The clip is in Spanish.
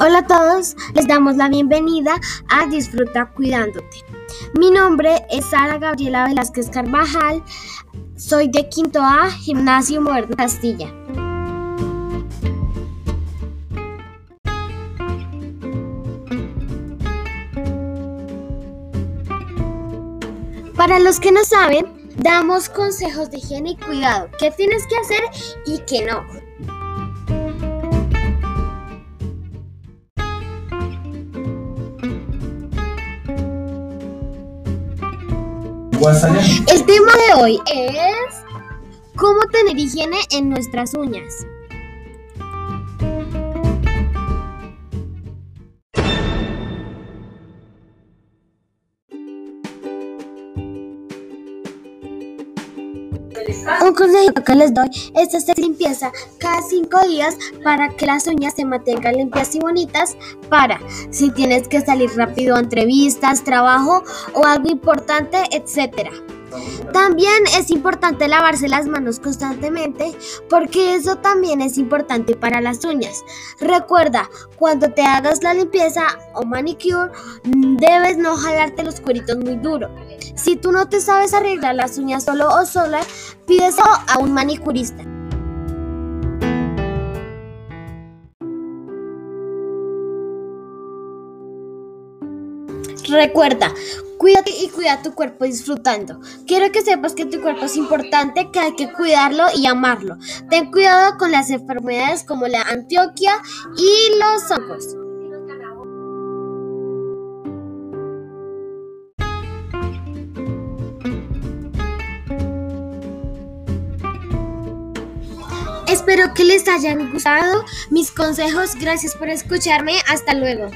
Hola a todos, les damos la bienvenida a Disfruta Cuidándote. Mi nombre es Sara Gabriela Velázquez Carvajal, soy de Quinto A, Gimnasio Moderno Castilla. Para los que no saben, damos consejos de higiene y cuidado, qué tienes que hacer y qué no. El tema de hoy es cómo tener higiene en nuestras uñas. Un consejo que les doy es hacer limpieza cada 5 días para que las uñas se mantengan limpias y bonitas para si tienes que salir rápido a entrevistas, trabajo o algo importante, etcétera. También es importante lavarse las manos constantemente porque eso también es importante para las uñas. Recuerda, cuando te hagas la limpieza o manicure, debes no jalarte los cueritos muy duro. Si tú no te sabes arreglar las uñas solo o sola, pides a un manicurista. Recuerda, cuídate y cuida tu cuerpo disfrutando. Quiero que sepas que tu cuerpo es importante, que hay que cuidarlo y amarlo. Ten cuidado con las enfermedades como la Antioquia y los hongos. Espero que les hayan gustado mis consejos. Gracias por escucharme. Hasta luego.